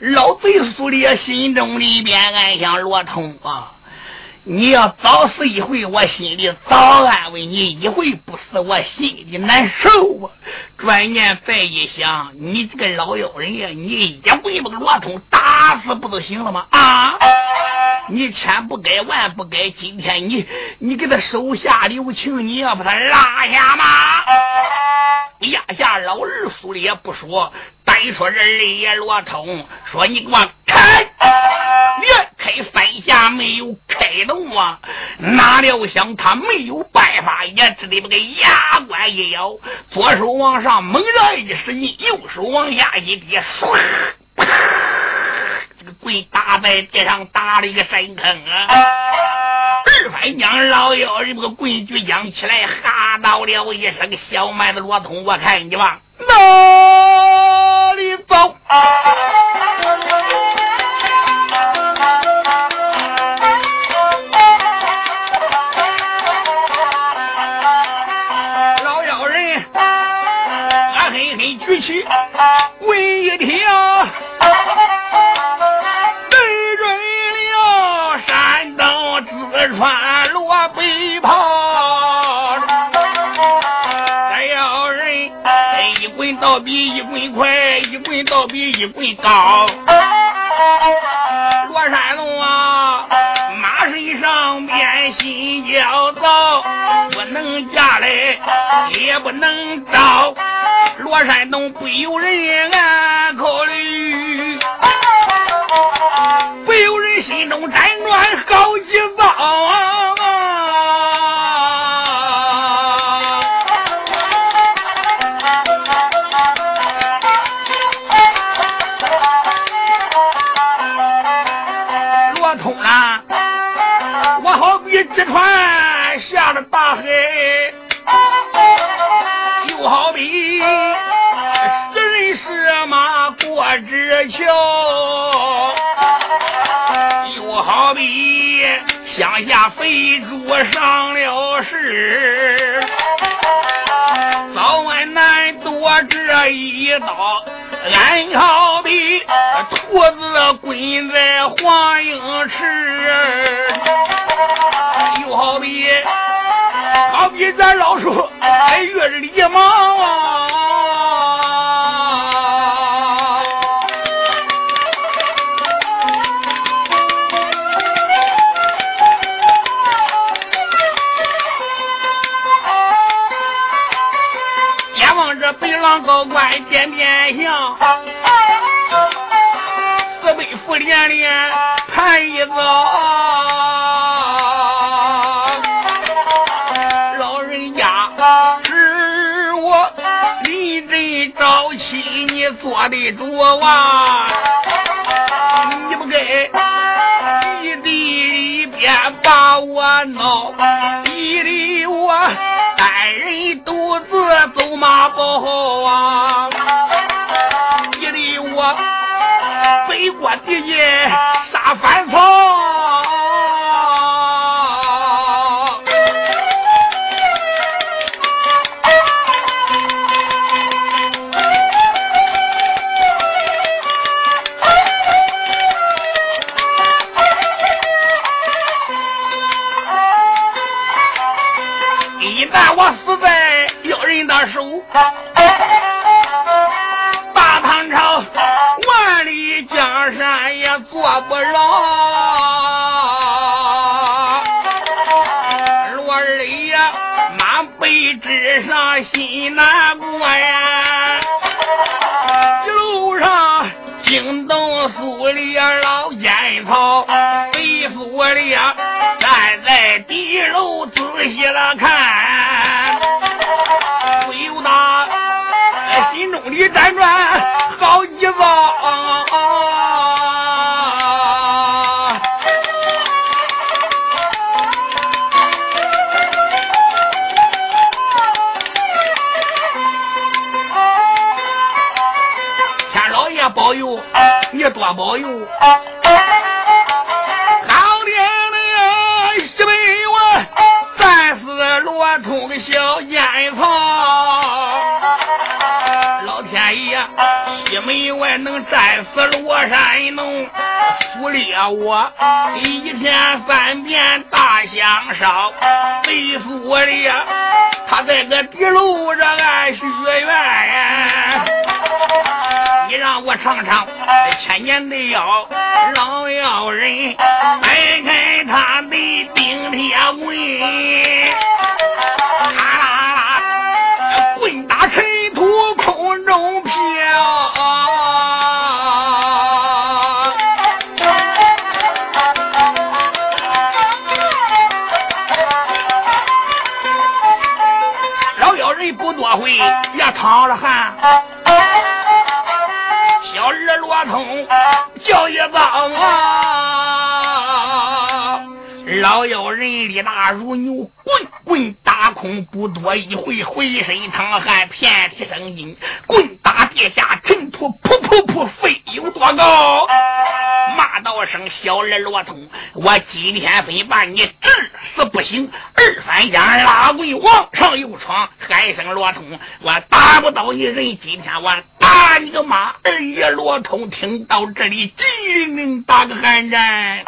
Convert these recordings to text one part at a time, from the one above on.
老贼苏烈心中里边暗想：罗通啊，你要早死一回，我心里早安慰你一回；不死，我心里难受啊。转念再一想，你这个老妖人呀，你一回把罗通打死不就行了吗？啊！你千不该万不该，今天你你给他手下留情，你要把他拉下吗？压下老二苏烈不说，单说这二罗通说：“你给我开！”连开三下没有开动啊！哪料想他没有办法，也只得把个牙关一咬，左手往上猛然一使劲，右手往下一跌，唰！啪！这个棍打在地上，打了一个深坑啊！二番将老妖人把个棍举扬起来，哈到了一声：“小麦子罗通，我看你往哪里走？”老妖人俺狠狠举起棍一挑。快，一棍倒比一棍高。罗山龙啊，马身上边心焦躁，不能嫁来也不能招。罗山东不由人暗考虑。不由人心中辗转好几遭乡下肥猪上了市，早晚难躲这一刀。俺好比兔子滚在黄莺池，又好比好比咱老鼠哎越里忙。啊官点点香，四背负连连盘一遭。老人家是我临阵招亲，你做的主啊！你不该一地边把我闹，逼的我。单人独自走马步啊！急得我飞过敌人杀翻草。战死罗山农，苏烈我一天三遍大香烧，没苏烈他在个地楼这俺许愿，你让我尝尝千年的药，老妖人掰开他的顶铁。棍也淌了汗。小儿罗通叫一遭啊！老妖人力大如牛，棍棍。打空不多一回，浑身淌汗，遍体生筋，棍打地下，尘土噗噗噗飞有多高？骂道声：“小儿罗通，我今天非把你治死不行！”二番将拉鬼王上有床，喊声：“罗通，我打不到你人，今天我打你个妈！”二爷罗通听到这里，急灵打个寒战。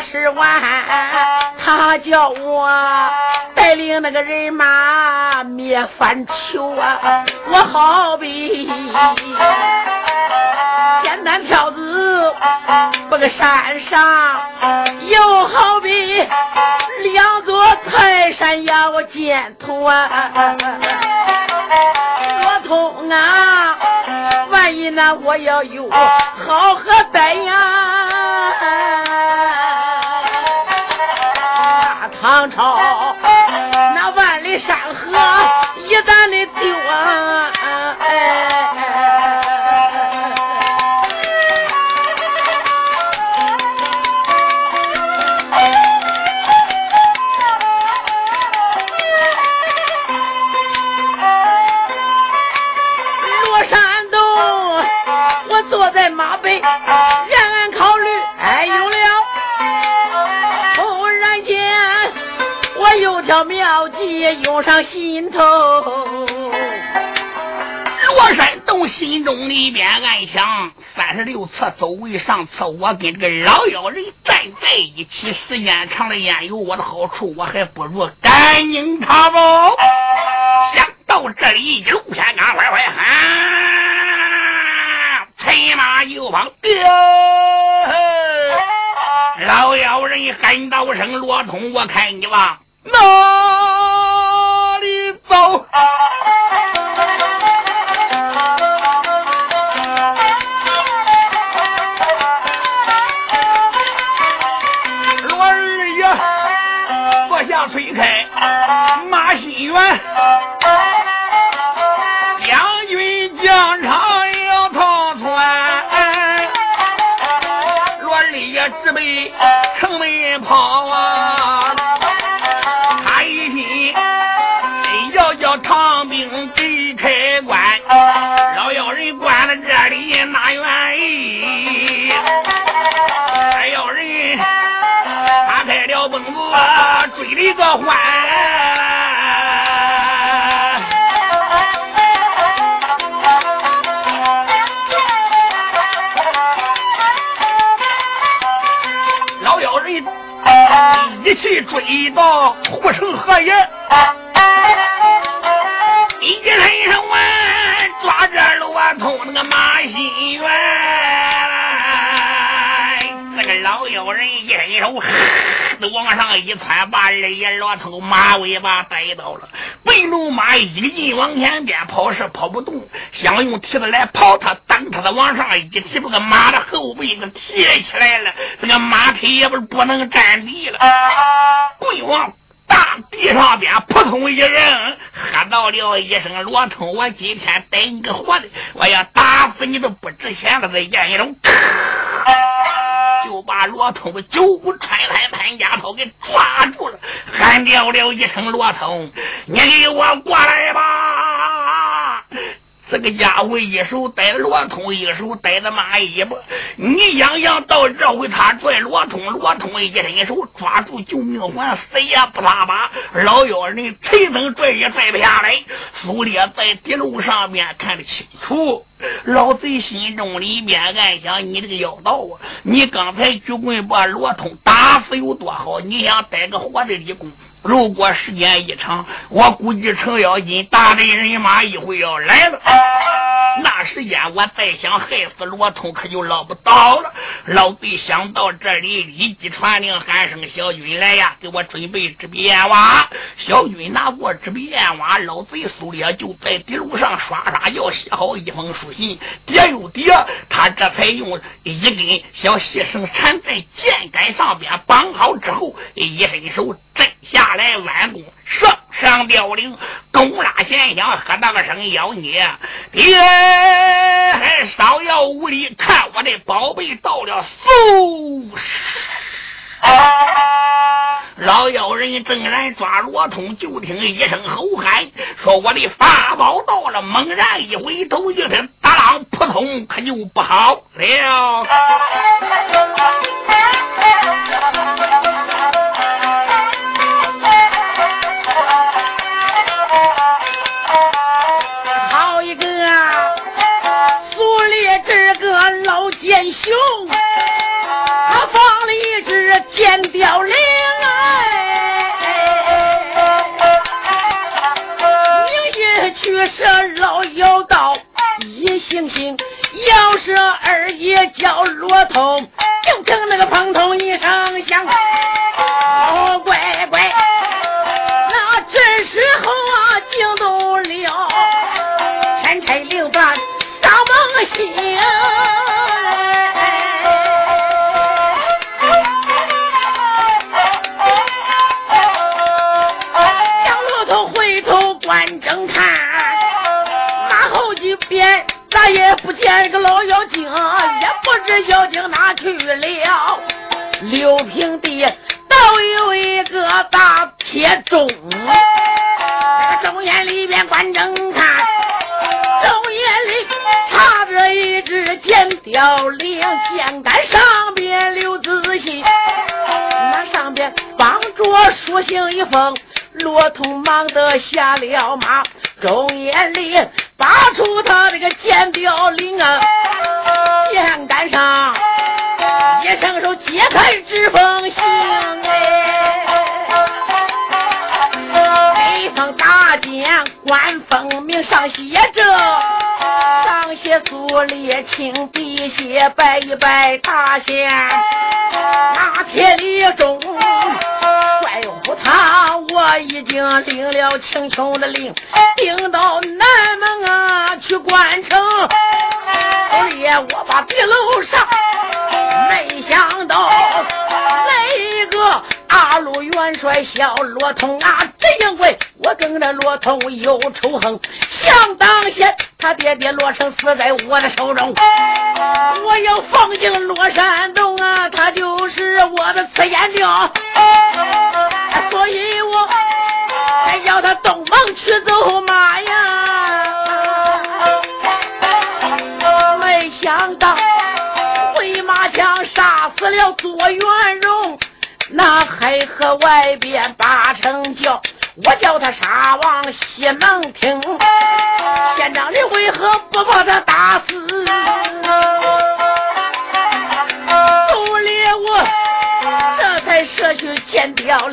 十万，他叫我带领那个人马灭反囚啊！我好比简单挑子，把个山上，又好比两座泰山要建土啊！我痛啊，万一呢，我要有好和歹呀！唐朝。涌上心头，罗山洞心中里边暗想：三十六策走为上策，我跟这个老妖人站在一起，时间长了也有我的好处？我还不如赶紧他吧。想到这里，一路偏刚坏坏喊，催马就往掉。老妖人喊道声：“罗通，我看你吧。”哪里老妖人一起追到护城河沿。一伸手啊抓着骆驼那个马戏园这个老妖人一伸手都往上一窜，把二爷骆驼马尾巴逮到了。白龙马一个劲往前边跑是跑不动，想用蹄子来刨他，当他的往上一提，把个马的后背给提起来了，这个马腿也不是不能站地了，跪往。大地上边扑通一扔，喝到了一声：“罗通，我今天逮你个活的！我要打死你都不值钱了！”这燕一龙，就把罗通的九股穿山潘家头给抓住了，喊叫了一声：“罗通，你给我过来吧！”这个家伙一手逮罗通，一手逮着马尾巴。你想想到这回，他拽罗通，罗通一伸手抓住救命环，死也不拉把。老妖人陈登拽也拽不下来。苏烈在地路上面看得清楚，老贼心中里面暗想：你这个妖道啊，你刚才举棍把罗通打死有多好？你想逮个活的立功？如果时间一长，我估计程咬金大队人马一会要来了。那时间我再想害死罗通，可就捞不到了。老贼想到这里，立即传令喊声：“小军来呀，给我准备纸笔砚瓦。”小军拿过纸笔砚瓦，老贼苏烈就在地路上刷刷要写好一封书信，叠又叠，他这才用一根小细绳缠在箭杆上边绑好之后，一伸手。下来弯弓，上上吊铃，弓拉弦响，喝那个声妖孽，爹还稍要无礼，看我的宝贝到了，嗖！老妖人正然抓罗通，就听一声吼喊，说我的法宝到了，猛然一回头，一声大浪扑通，可就不好了。只尖雕羚，明月去射老妖道一星星，要是二爷叫罗通，就听那个砰通一声响，爹爹罗成死在我的手中，我要放进罗山洞啊，他就是我的刺眼雕。所以我才叫他东门去走马呀，没想到回马枪杀死了左元荣，那还和外边八成叫，我叫他杀往西门庆，县长你为何不把他打死？都猎我。这才舍去剑雕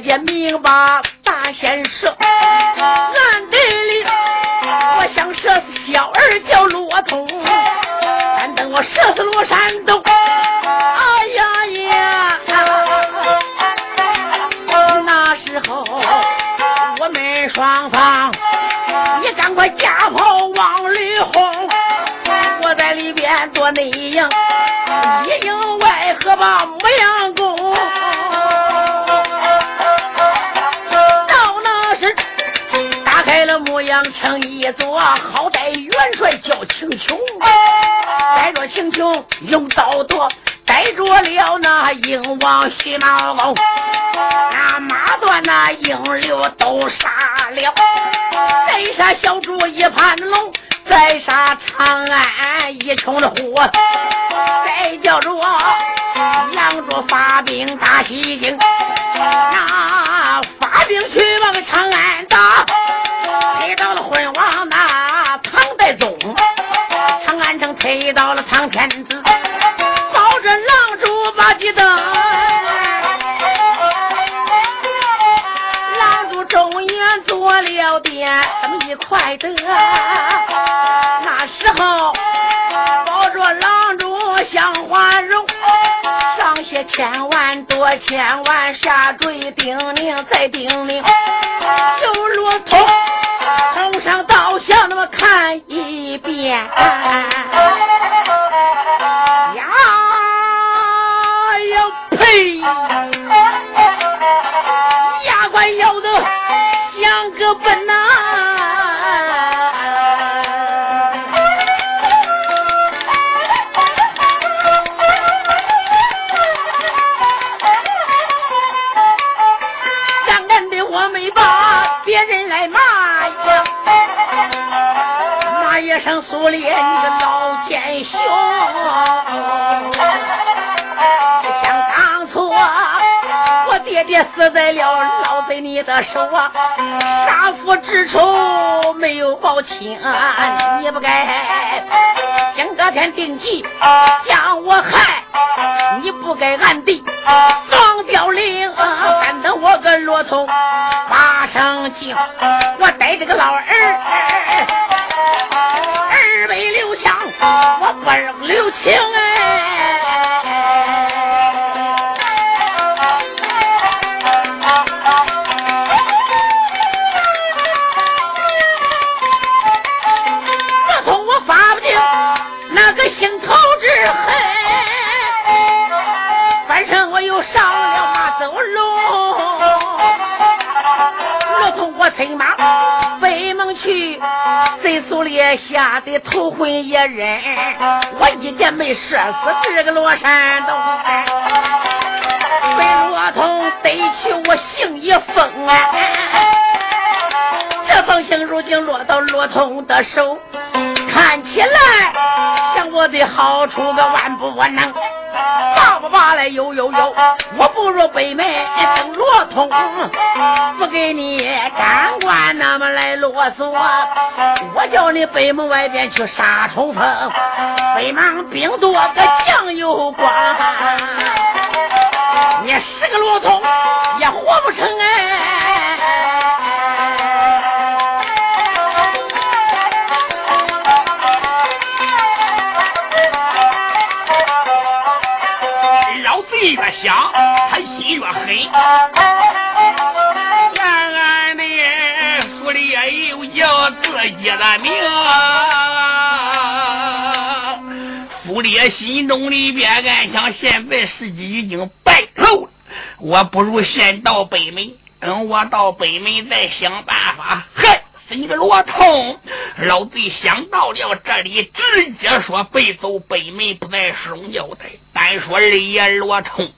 见明把大仙射，暗地里我想射死小儿叫罗通，但等我射死罗山东，成一座，好歹元帅叫青琼，带着青琼用刀剁，逮着了那鹰王徐茂公，那马断那鹰流都杀了，逮杀小猪一盘龙，再杀长安一穷的虎，再叫着我杨着发兵打西京，那发兵去往长安打，推到了昏王那唐代宗，长安城推到了唐天子。抱着狼主把鸡灯，狼主中原做了点这么一块的，千万多千万下坠叮咛再叮咛，就如同从上到下那么看一遍。呀呀呸，牙关咬的像个笨呐！苏烈，你个老奸雄！爹爹死在了老贼你的手啊！杀父之仇没有报清，你不该今个天定计将我害，你不该暗地放凋零，敢等我个骆驼发生惊，我带着个老儿二位留香，我不扔留情哎自从我发病。那个心头之恨，反正我又上了马走龙，我通过催马去，贼苏烈吓得头昏眼人，我一箭没射死这个罗山东，被罗通逮去我姓一封啊，这封信如今落到罗通的手。看起来像我的好处个万不能，拔不拔来有有有，我不如北门登罗通，不给你长官那么来啰嗦，我叫你北门外边去杀冲锋，北门兵多个将有光，你十个罗通也活不成哎。越想，他心越狠。暗暗的，苏烈又要自己的命。苏烈心中里边暗想：现在时机已经败露，我不如先到北门，等我到北门再想办法。嗨！你个罗通，老贼想到了这里，直接说背走北门，不再使用交代。单说二爷罗通，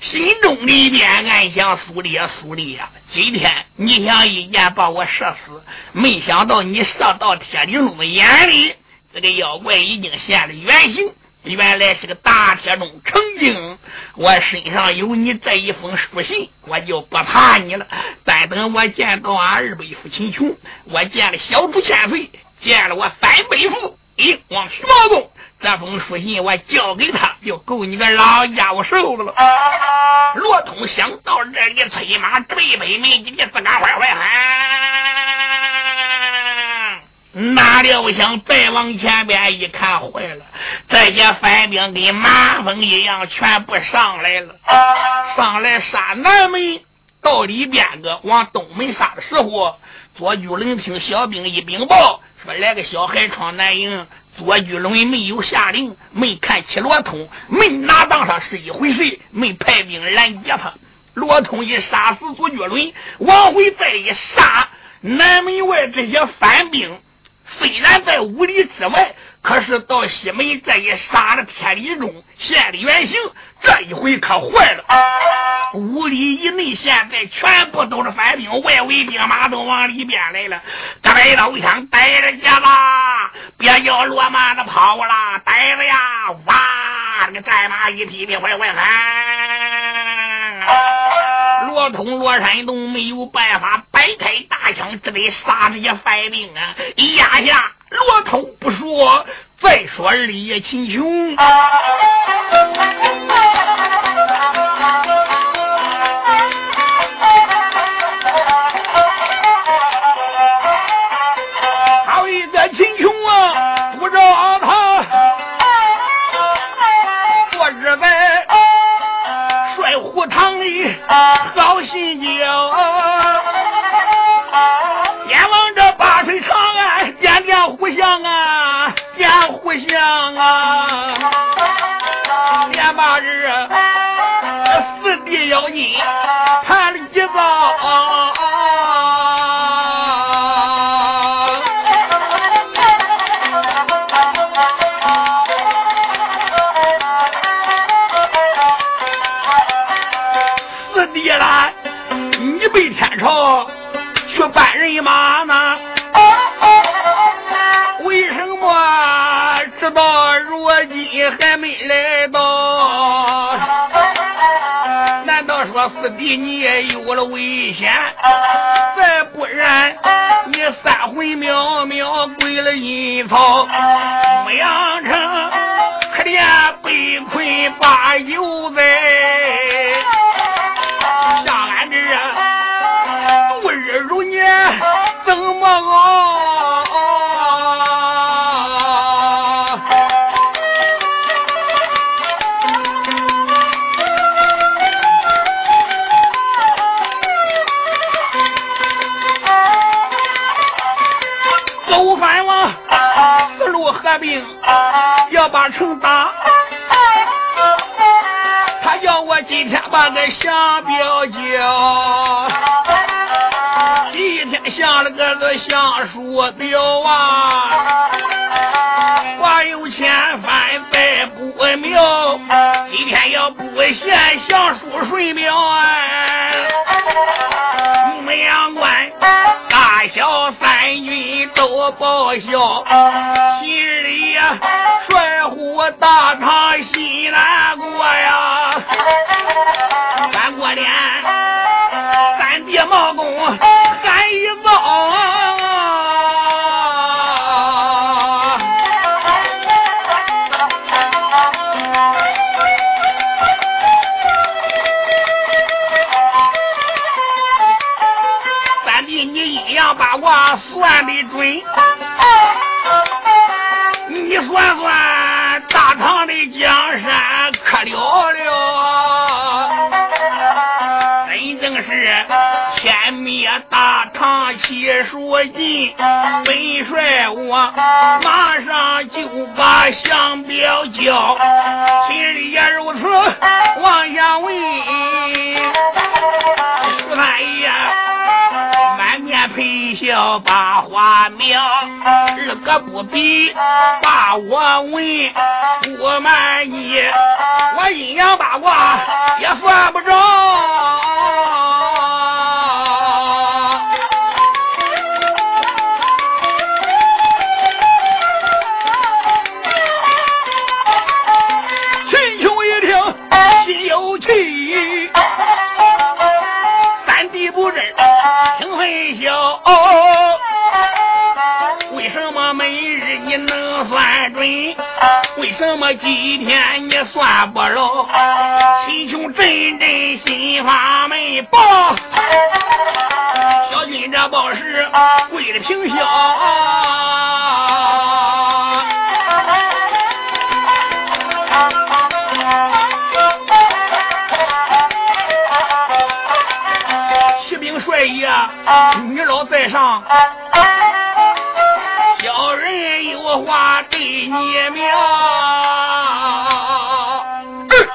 心中里面暗想：苏烈，苏烈呀，今天你想一箭把我射死，没想到你射到铁岭中的眼里，这个妖怪已经现了原形。原来是个大铁中成精，我身上有你这一封书信，我就不怕你了。但等我见到俺二伯父秦琼，我见了小主千岁，见了我三伯父，哎，往徐茂公，这封书信我交给他，就够你个老家伙受的了。罗通想到这里，催马追北门，你自个坏坏喊。哪料想再往前边一看，坏了，这些反兵跟马蜂一样，全部上来了，上来杀南门。到里边个往东门杀的时候，左巨龙听小兵一禀报，说来个小孩闯南营。左巨龙没有下令，没看起罗通，没拿当上是一回事，没派兵拦截他。罗通一杀死左巨龙，往回再一杀南门外这些反兵，虽然在五里之外。可是到西门这一杀了天理中现了原形，这一回可坏了。五里以内现在全部都是反兵，外围兵马都往里边来了。带刀枪逮着去吧，别叫罗马的跑了，逮着呀！哇，这个战马一匹匹坏坏喊。罗通、罗山东没有办法，摆开大枪，只得杀这些犯兵啊！一压下。罗通不说，再说二爷秦琼。好心焦。互相啊，见互相啊，连把日四弟要紧谈了一遭。四弟你也有了危险？再不然你三魂渺渺归了阴曹，把个降表交，今天下了个个降书表啊，话有千番百不妙，今天要不献降书顺表啊，牧羊关大小三军都报销。二哥不比把我问，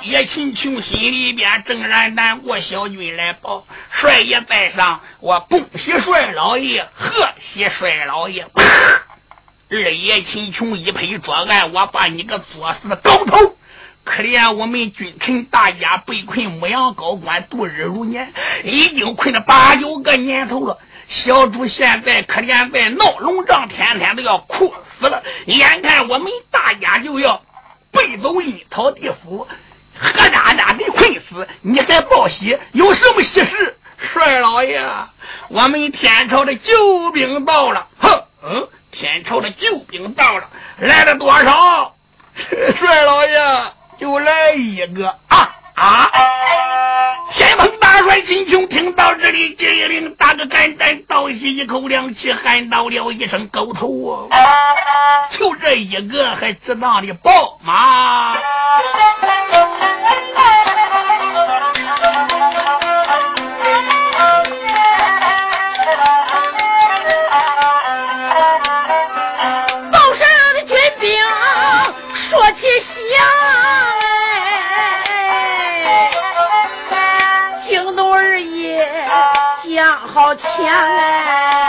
二爷秦琼心里边正然难过，小军来报，帅爷在上，我恭喜帅老爷，贺喜帅老爷。二爷秦琼一拍桌案，我把你个作死狗头！可怜我们君臣大家被困牧羊高官度日如年，已经困了八九个年头了。小主现在可怜在闹龙帐，天天都要哭死了。眼看我们大家就要背走阴曹地府，何大大的困死，你还报喜？有什么喜事？帅老爷，我们天朝的救兵到了。哼，嗯，天朝的救兵到了，来了多少？帅老爷，就来一个啊啊啊！先锋大帅秦琼听到这里，接一令，打个肝胆，倒吸一口凉气，喊到了一声：“狗头啊！”就这一个，还值当的报吗？枪哎，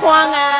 猖狂啊！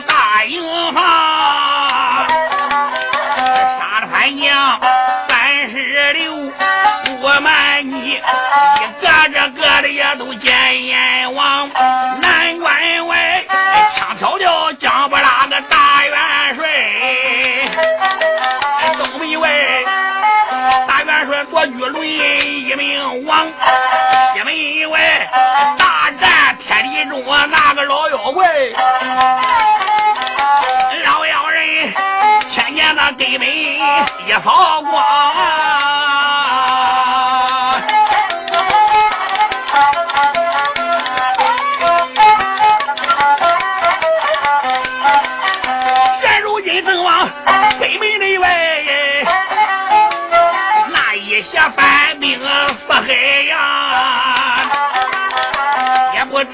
大营房，杀了潘娘都见阎王。南关外枪挑了江不拉个大元帅，东门外大元帅坐巨轮一名王，西门外大战天地中那个老妖怪。老妖人千年那根本一扫光。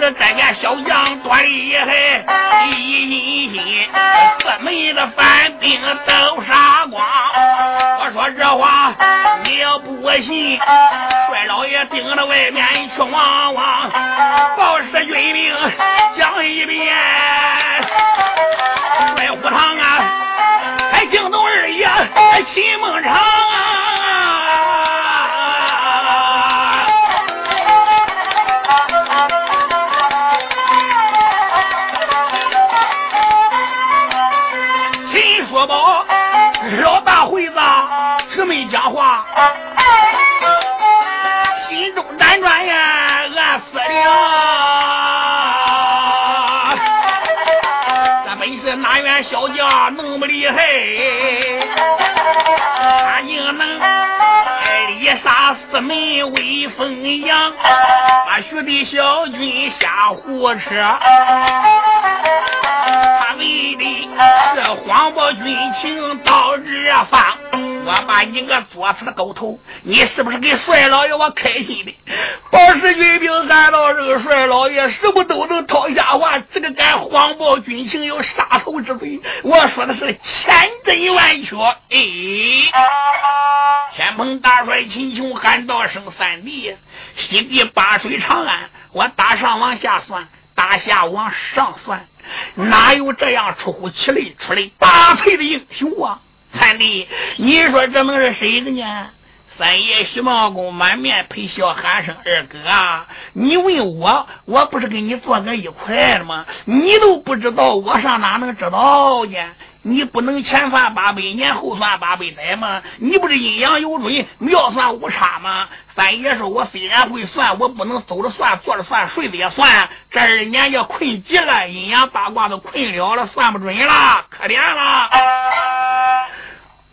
也不知这家小将多厉害，一阴心，四门的反兵都杀光。我说这话你要不信，帅老爷盯着外面去望望，报时军兵讲一遍，帅虎堂啊，还惊动二爷秦孟长啊！话，心中辗转呀，暗思量，这本是哪员小将那么厉害？他竟能一杀四门威风扬，把徐的小军吓胡扯。他为的是谎报军情到这方，我把你个作死的狗头，你是不是给帅老爷我开心的？保氏军兵按到这个帅老爷什么都能套下话，这个敢谎报军情有杀头之罪。我说的是千真万确。哎，天蓬大帅秦琼喊道声三弟，西地八水长安，我打上往下算，打下往上算。哪有这样出乎其类出类拔萃的英雄啊！三弟，你说这能是谁的呢？三爷徐茂公满面陪笑，喊声二哥啊！你问我，我不是跟你坐在一块了吗？你都不知道，我上哪能知道呢？你不能前算八百年，后算八百载吗？你不是阴阳有准，妙算无差吗？三爷说，我虽然会算，我不能走着算，坐着算，睡着也算。这二年也困极了，阴阳八卦都困了了，算不准了，可怜了。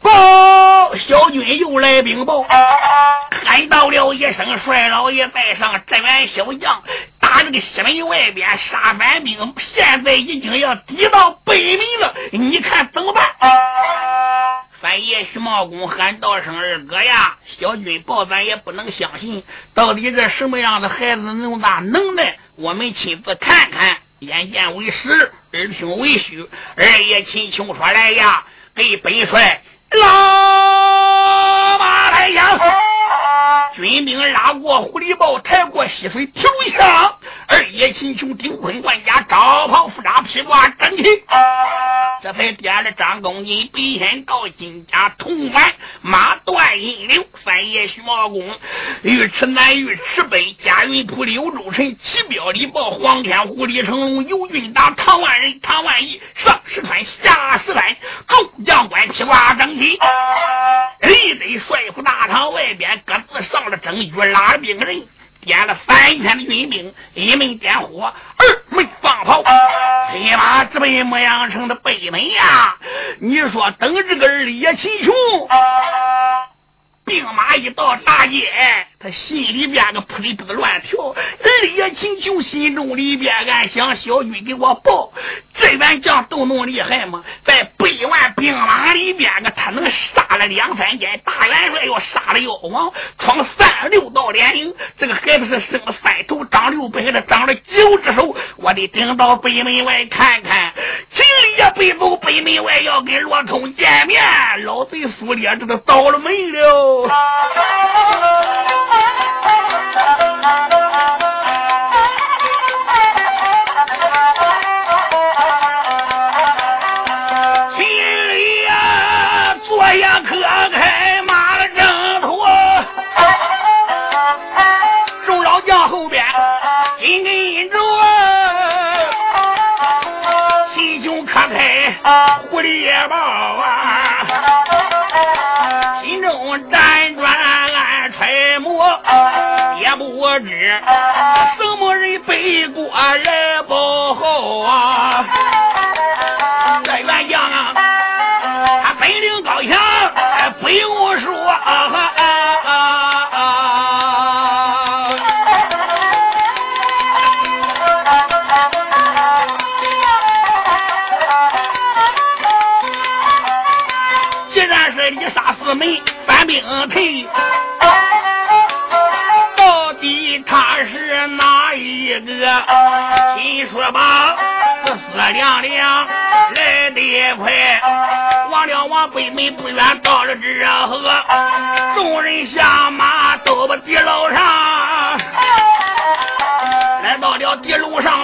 报，小军又来禀报，喊到了一声：“帅老爷带上这员小将，打这个西门外边杀反兵，现在已经要抵到北门了，你看怎么办？”三爷徐茂公喊道声：“二哥呀，小军报咱也不能相信，到底这什么样的孩子那么大能耐？我们亲自看看，眼见为实，耳听为虚。”二爷秦琼说：“来呀，给本帅。”老马抬枪，军兵拉过狐狸豹，抬过溪水，提住枪。二爷秦琼顶盔冠甲，招袍副扎，披挂整齐。这才点了张公瑾，白仙道金甲，铜环马断银流。三爷徐茂公，尉迟南尉迟北，贾云普柳州城，齐彪李豹，黄天虎李成龙，游军打唐万人，唐万义上石川，下石川，众将官披挂整齐。立在帅府大堂外边，各自上了正局，拉了兵人。点了三千的军兵，一门点火，二门放炮，黑马直奔牧羊城的北门呀！你说等这个二爷秦琼，兵马一到大街，他心里边个扑里扑的乱跳。二爷请求心中里边暗想：小军给我报，这员将都那么厉害吗？在百万兵马里边个，他能杀了两三间大元帅，要杀了妖王，闯三六道连营。这个孩子是生了三头，长六百的，长了九只手。我得顶到北门外看看。秦烈背走北门外，要跟罗通见面。老贼苏烈这都倒了霉了。猎豹啊，心中辗转暗揣摩，也不知什么人背过来不好啊。这元将啊，他本领高强，不用说。啊不远，到了这河，众人下马都把地楼上，来到了地楼上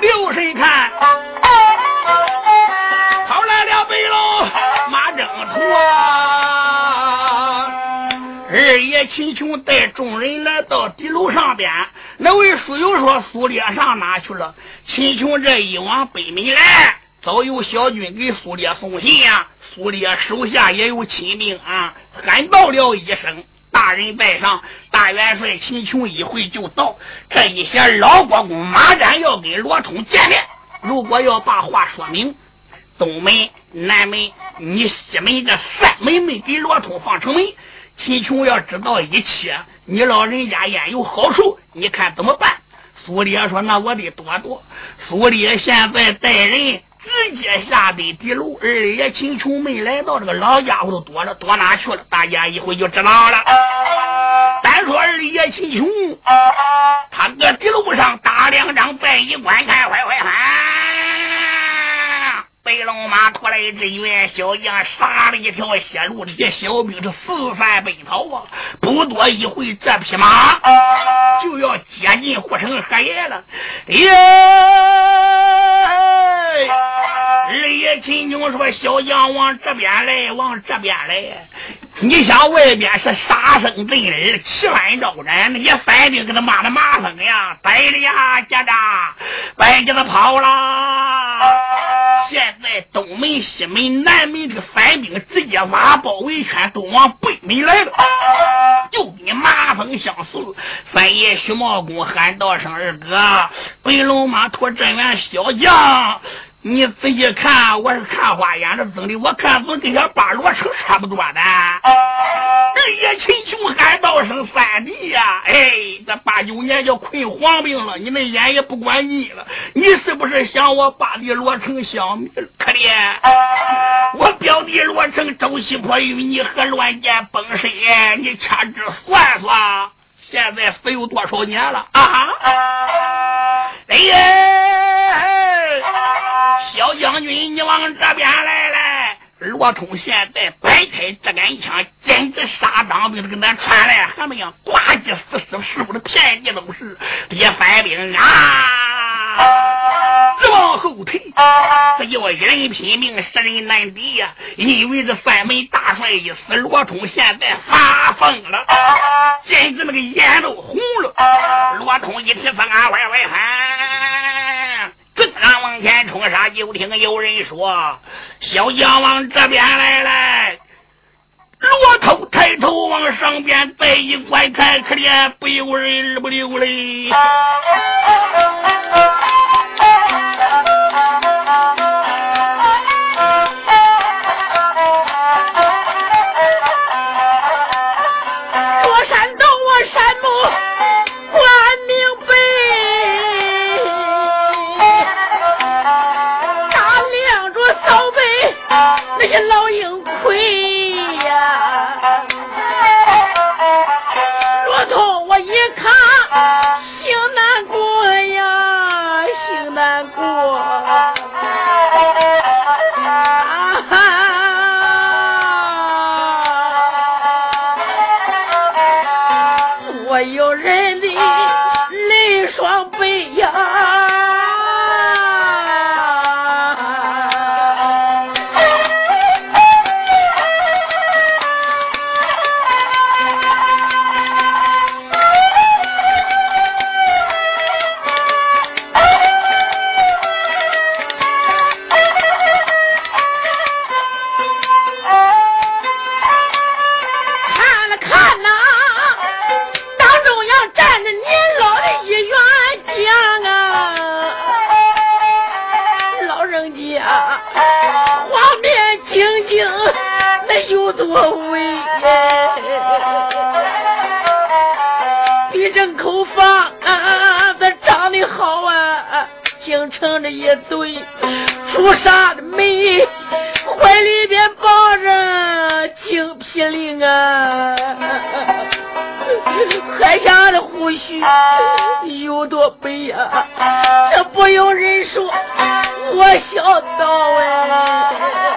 留神看。二爷秦琼带众人来到地楼上边，那位书友说：“苏烈上哪去了？”秦琼这一往北门来，早有小军给苏烈送信呀。苏烈手下也有亲兵啊，喊到了一声：“大人拜上！”大元帅秦琼一会就到。这一些老国公马占要跟罗通见面，如果要把话说明，东门、南门、你西门这三门没给罗通放城门。秦琼要知道一切，你老人家焉有好处？你看怎么办？苏烈说：“那我得躲躲。”苏烈现在带人直接下得地楼，二爷秦琼没来到，这个老家伙都躲了，躲哪去了？大家一会就知道了。说二爷秦琼，他搁地楼上打两张白衣观看，快快喊。白龙马拖来支援，小将杀了一条血路，这些小兵是四散奔逃啊！不多一会，这匹马就要接近护城河爷了。耶！二爷秦琼说：“小将往这边来，往这边来。你想外边是杀声震耳，旗幡招展，那些反兵给他骂的麻风呀！逮了呀，接着白给他跑了。”现在东门、西门、南门这个反兵直接挖包围圈，都往北门来了，就你麻风相似。三爷徐茂公喊道声：“二哥，白龙马托镇元小将。”你仔细看，我是看花眼的，真的，我看怎么跟小八罗城差不多的。二爷秦琼喊道声三弟呀，哎，这八九年叫困黄病了，你们眼也不管你了。你是不是想我八弟罗成消灭？可怜我表弟罗成周西坡与你和乱箭崩身，你掐指算算，现在死有多少年了啊？哎呀！小将军，你往这边来来！罗通现在摆开这杆枪，简直杀当兵的跟咱传来什么样？挂机死尸是不是遍地都是？这些反兵啊，后退，这叫一人拼命，十人难敌呀！因为这三门大帅一死，罗通现在发疯了，简直那个眼都红了。罗通一提风啊，歪歪喊。正刚往前冲杀，就听有人说：“小将往这边来来。”罗头抬头往上边再一观看，可怜不由人不流泪。有多威，比正口房子长得好啊，京城的一对出煞的美，怀里边抱着精皮灵啊，海下的胡须有多白呀，这不用人说，我想到哎，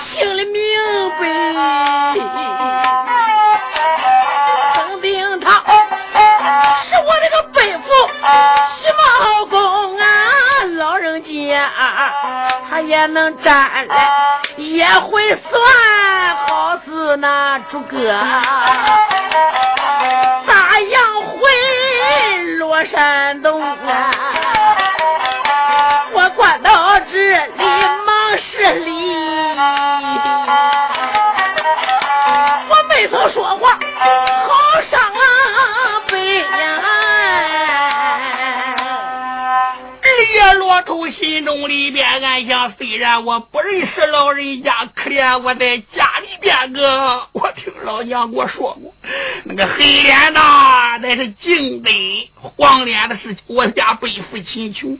他也能站来，也会算，好似那诸葛。大杨回落山东啊，爷骆驼心中里边暗想：虽然我不认识老人家，可怜我在家里边个，我听老娘给我说过，那个黑脸的那是敬的，黄脸的是我家背负秦琼，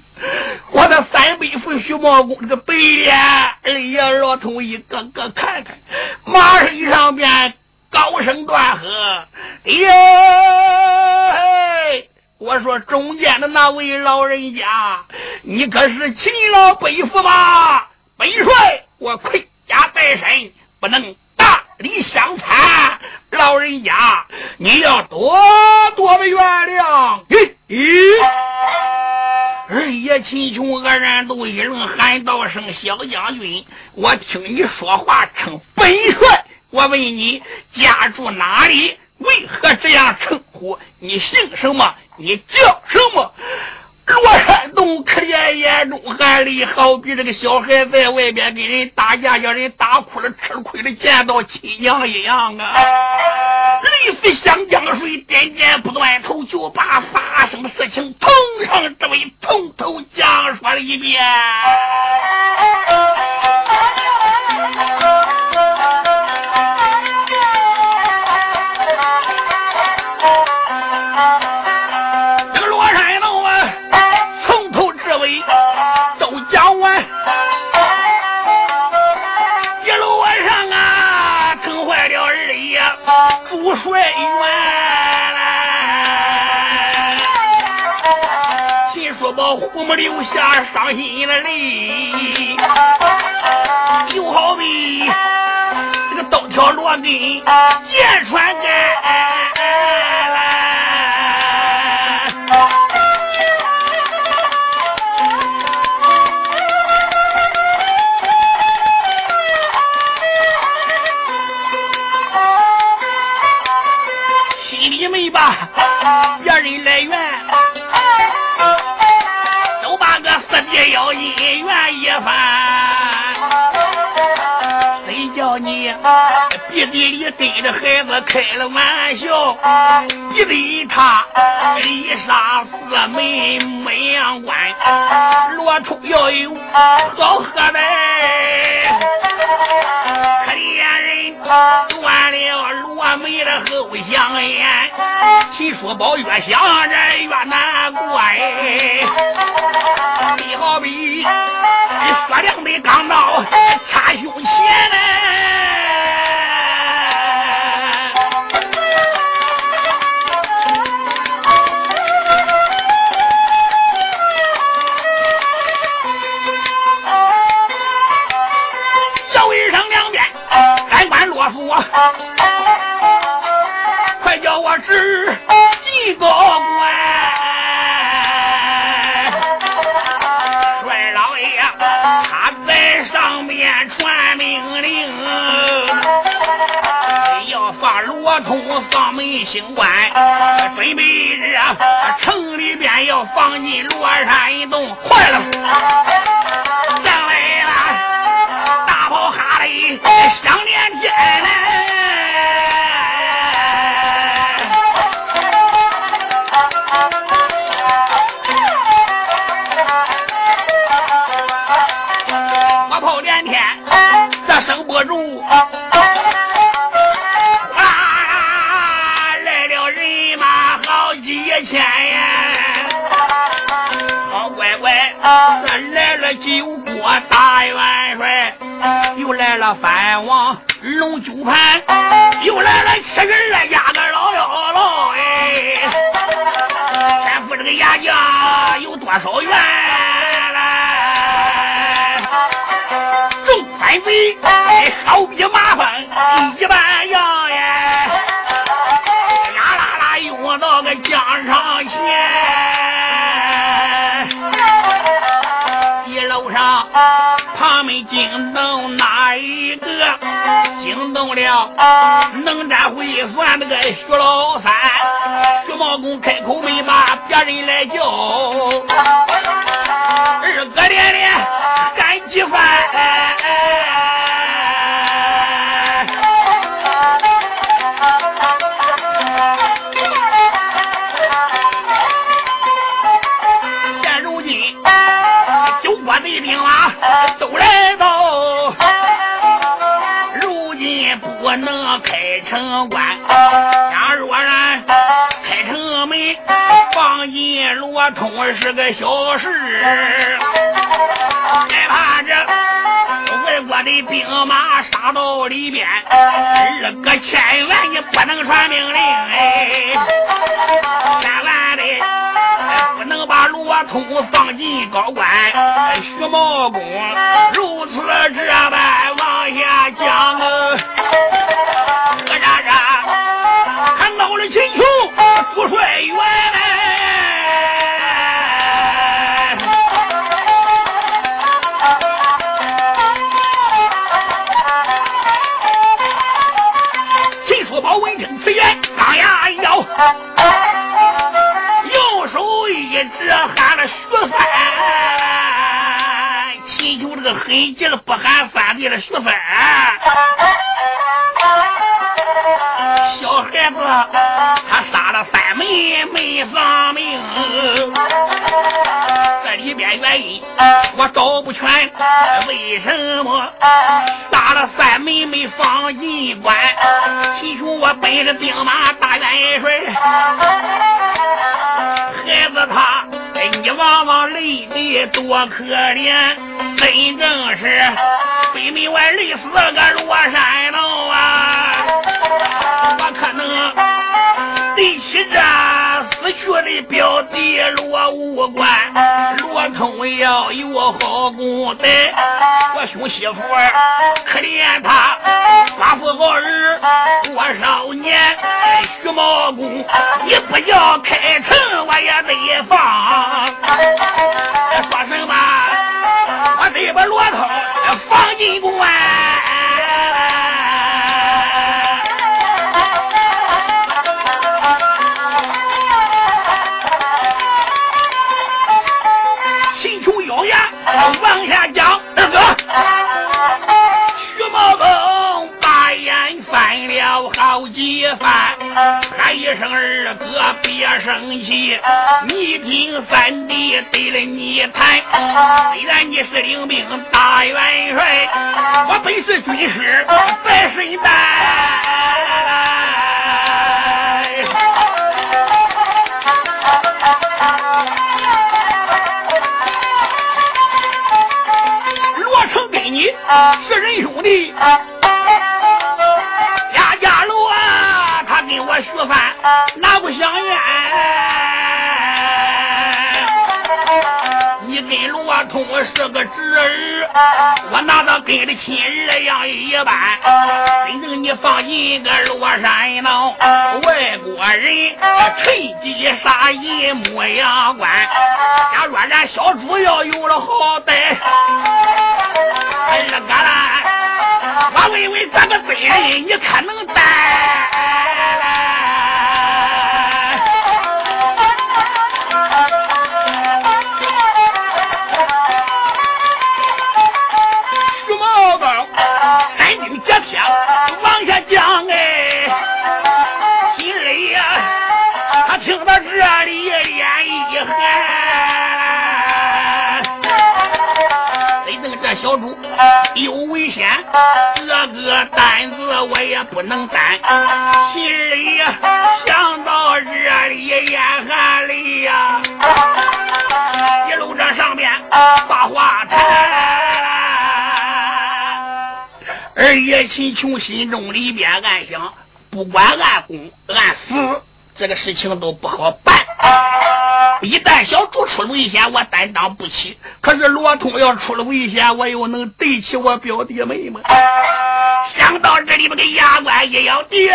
我的三背父徐茂公这个白脸二爷老头一个个看看，马身上边高声断喝：“哎呀！”我说中间的那位老人家，你可是勤劳背父吧？本帅我盔甲在身，不能大礼相参。老人家，你要多多的原谅。咦咦，二爷秦琼愕然都一人喊道声：“小将军，我听你说话称本帅。我问你家住哪里？为何这样称呼？你姓什么？你叫什么？”罗山东可怜眼中含泪，好比这个小孩在外边跟人打架，叫人打哭了，吃亏了，见到亲娘一样啊！泪似湘江水，点点不断头，就把发生的事情同上这位从头讲说了一遍。胡母留下伤心的泪，就好比这个刀条罗根箭穿肝。心里没把别人来源。一番。谁叫你鼻子里对着孩子开了玩笑？一对他一杀四门门阳关，罗出要有好喝的。可怜人断了罗眉的后香烟，秦叔宝越想着越难过哎，你好比雪亮的钢刀插胸前嘞。快叫我知几个官，我通丧门一行关准备日城里边要放进罗山一洞坏了。上来了大炮哈雷响连天嘞我炮连天这声波如九国大元帅，又来了藩王龙九盘，又来了七十二家的老妖老哎，天父这个牙将有多少员来？众反贼好比马蜂一般样耶，呀到个江上前。他们惊动哪一个？惊动了能战会算那个徐老三。徐茂公开口没把别人来叫，二哥连连干几番。进罗通是个小事，害怕这外国的兵马杀到里边，二哥千万你不能传命令哎，千万的不能把罗通放进高官。徐茂公如此这般往下讲。狠劲儿不喊三弟了，徐三，小孩子他。杀了三妹没丧命，这里边原因我找不全。为什么杀了三妹没放进关？其实我本是兵马大元帅，孩子他，你望望累的多可怜，真正是北门外累死个罗山洞啊！我可能。对起这死去的表弟罗武官，罗通要有好功德，我兄媳妇可怜他寡妇好儿多少年，徐茂公你不叫开城我也得放，说什么我得把罗通放进关。往下讲，二哥，徐茂公把眼翻了好几番，喊一声二哥别生气，你听三弟对了你谈。虽然你是领兵大元帅，我本是军师在身担。你的亲儿一样一般。真正你放进个罗山洞，外国人趁机杀人牧羊关。假若咱小主要有了好歹。二哥啦，我问问咱们本人，你可能担？担子我也不能担，心里呀想到热里眼含泪呀，一路这上面把话谈，而叶秦琼心中里边暗想，不管按公按死，这个事情都不好办。一旦小主出了危险，我担当不起；可是罗通要出了危险，我又能对起我表弟妹吗？想到这里，我个牙关一咬，爹，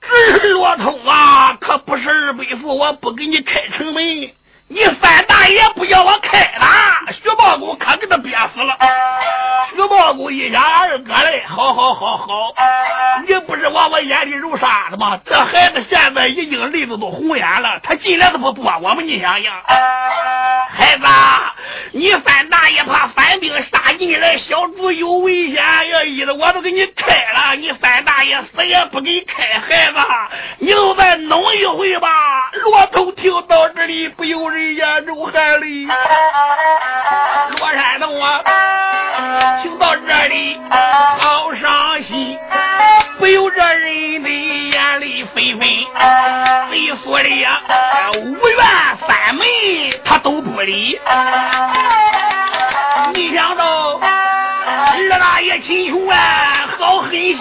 这罗通啊，可不是二背父，我不给你开城门，你三大爷不叫我开了，徐茂公可给他憋死了。徐茂公一想，二哥嘞，好好好好，你不是往我眼里揉沙子吗？这孩子现在已经泪子都红眼了，他进来都不躲我们，你想想，孩子，你三大爷怕反兵杀进来，小主有危险要！一的我都给你开了，你三大爷死也不给开，孩子，你都再弄一回吧。骆头听到这里，不由人眼中含泪。罗山洞啊！听到这里，好伤心，不由这人的眼泪纷纷。贼说的呀，无缘三门他都不理。没想到二大爷秦琼啊，好狠心。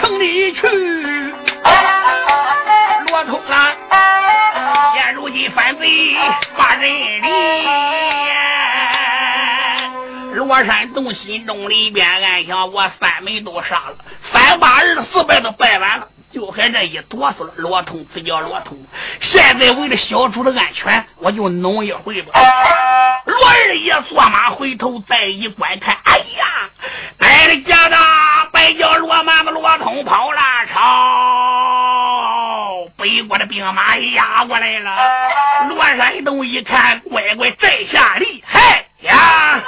城里去，罗通啊！现如今反贼把人离，罗山洞心中里边暗想：我三妹都杀了，三八二四拜都拜完了，就还这一哆嗦。罗通，这叫罗通。现在为了小主的安全，我就弄一回吧。罗二爷坐马回头再一观看，哎呀，哎的家的！白叫罗马子罗通跑了，朝北国的兵马压过来了。罗山东一看，乖乖在下厉害呀！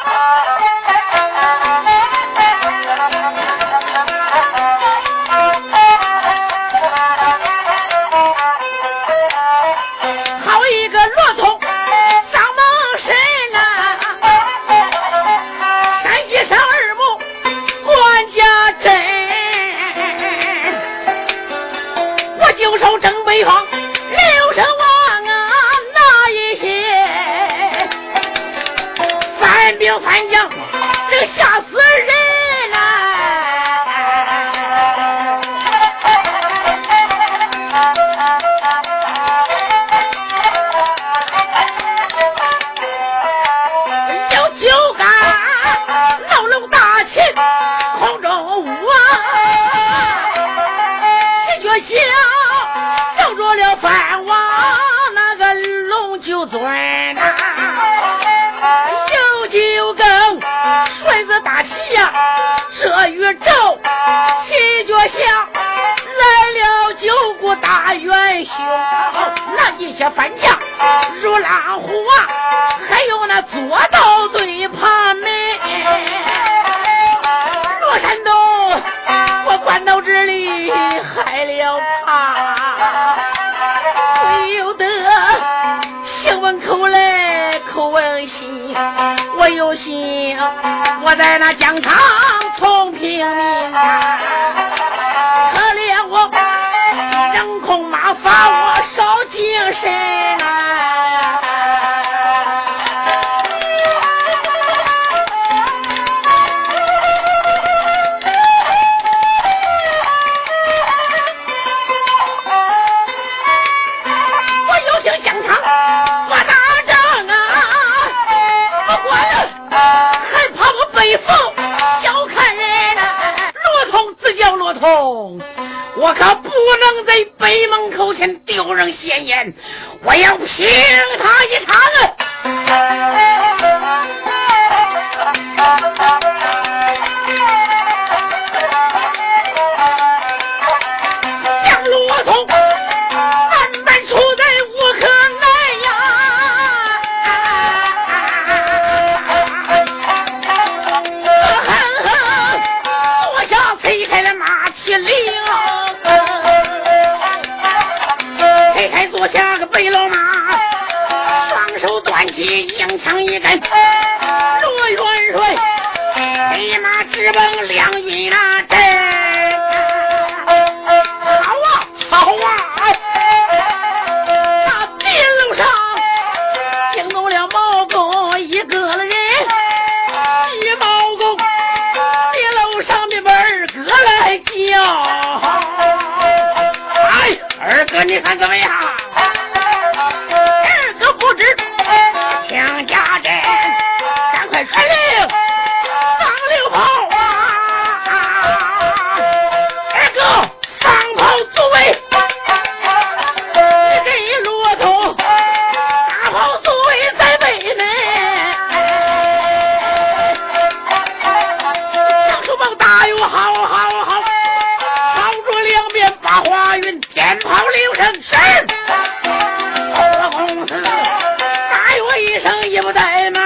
想抢场，我打仗啊，我管，还怕我北风，小看人，罗通，自叫罗通，我可不能在北门口前丢人现眼，我要拼他一场啊。江上要去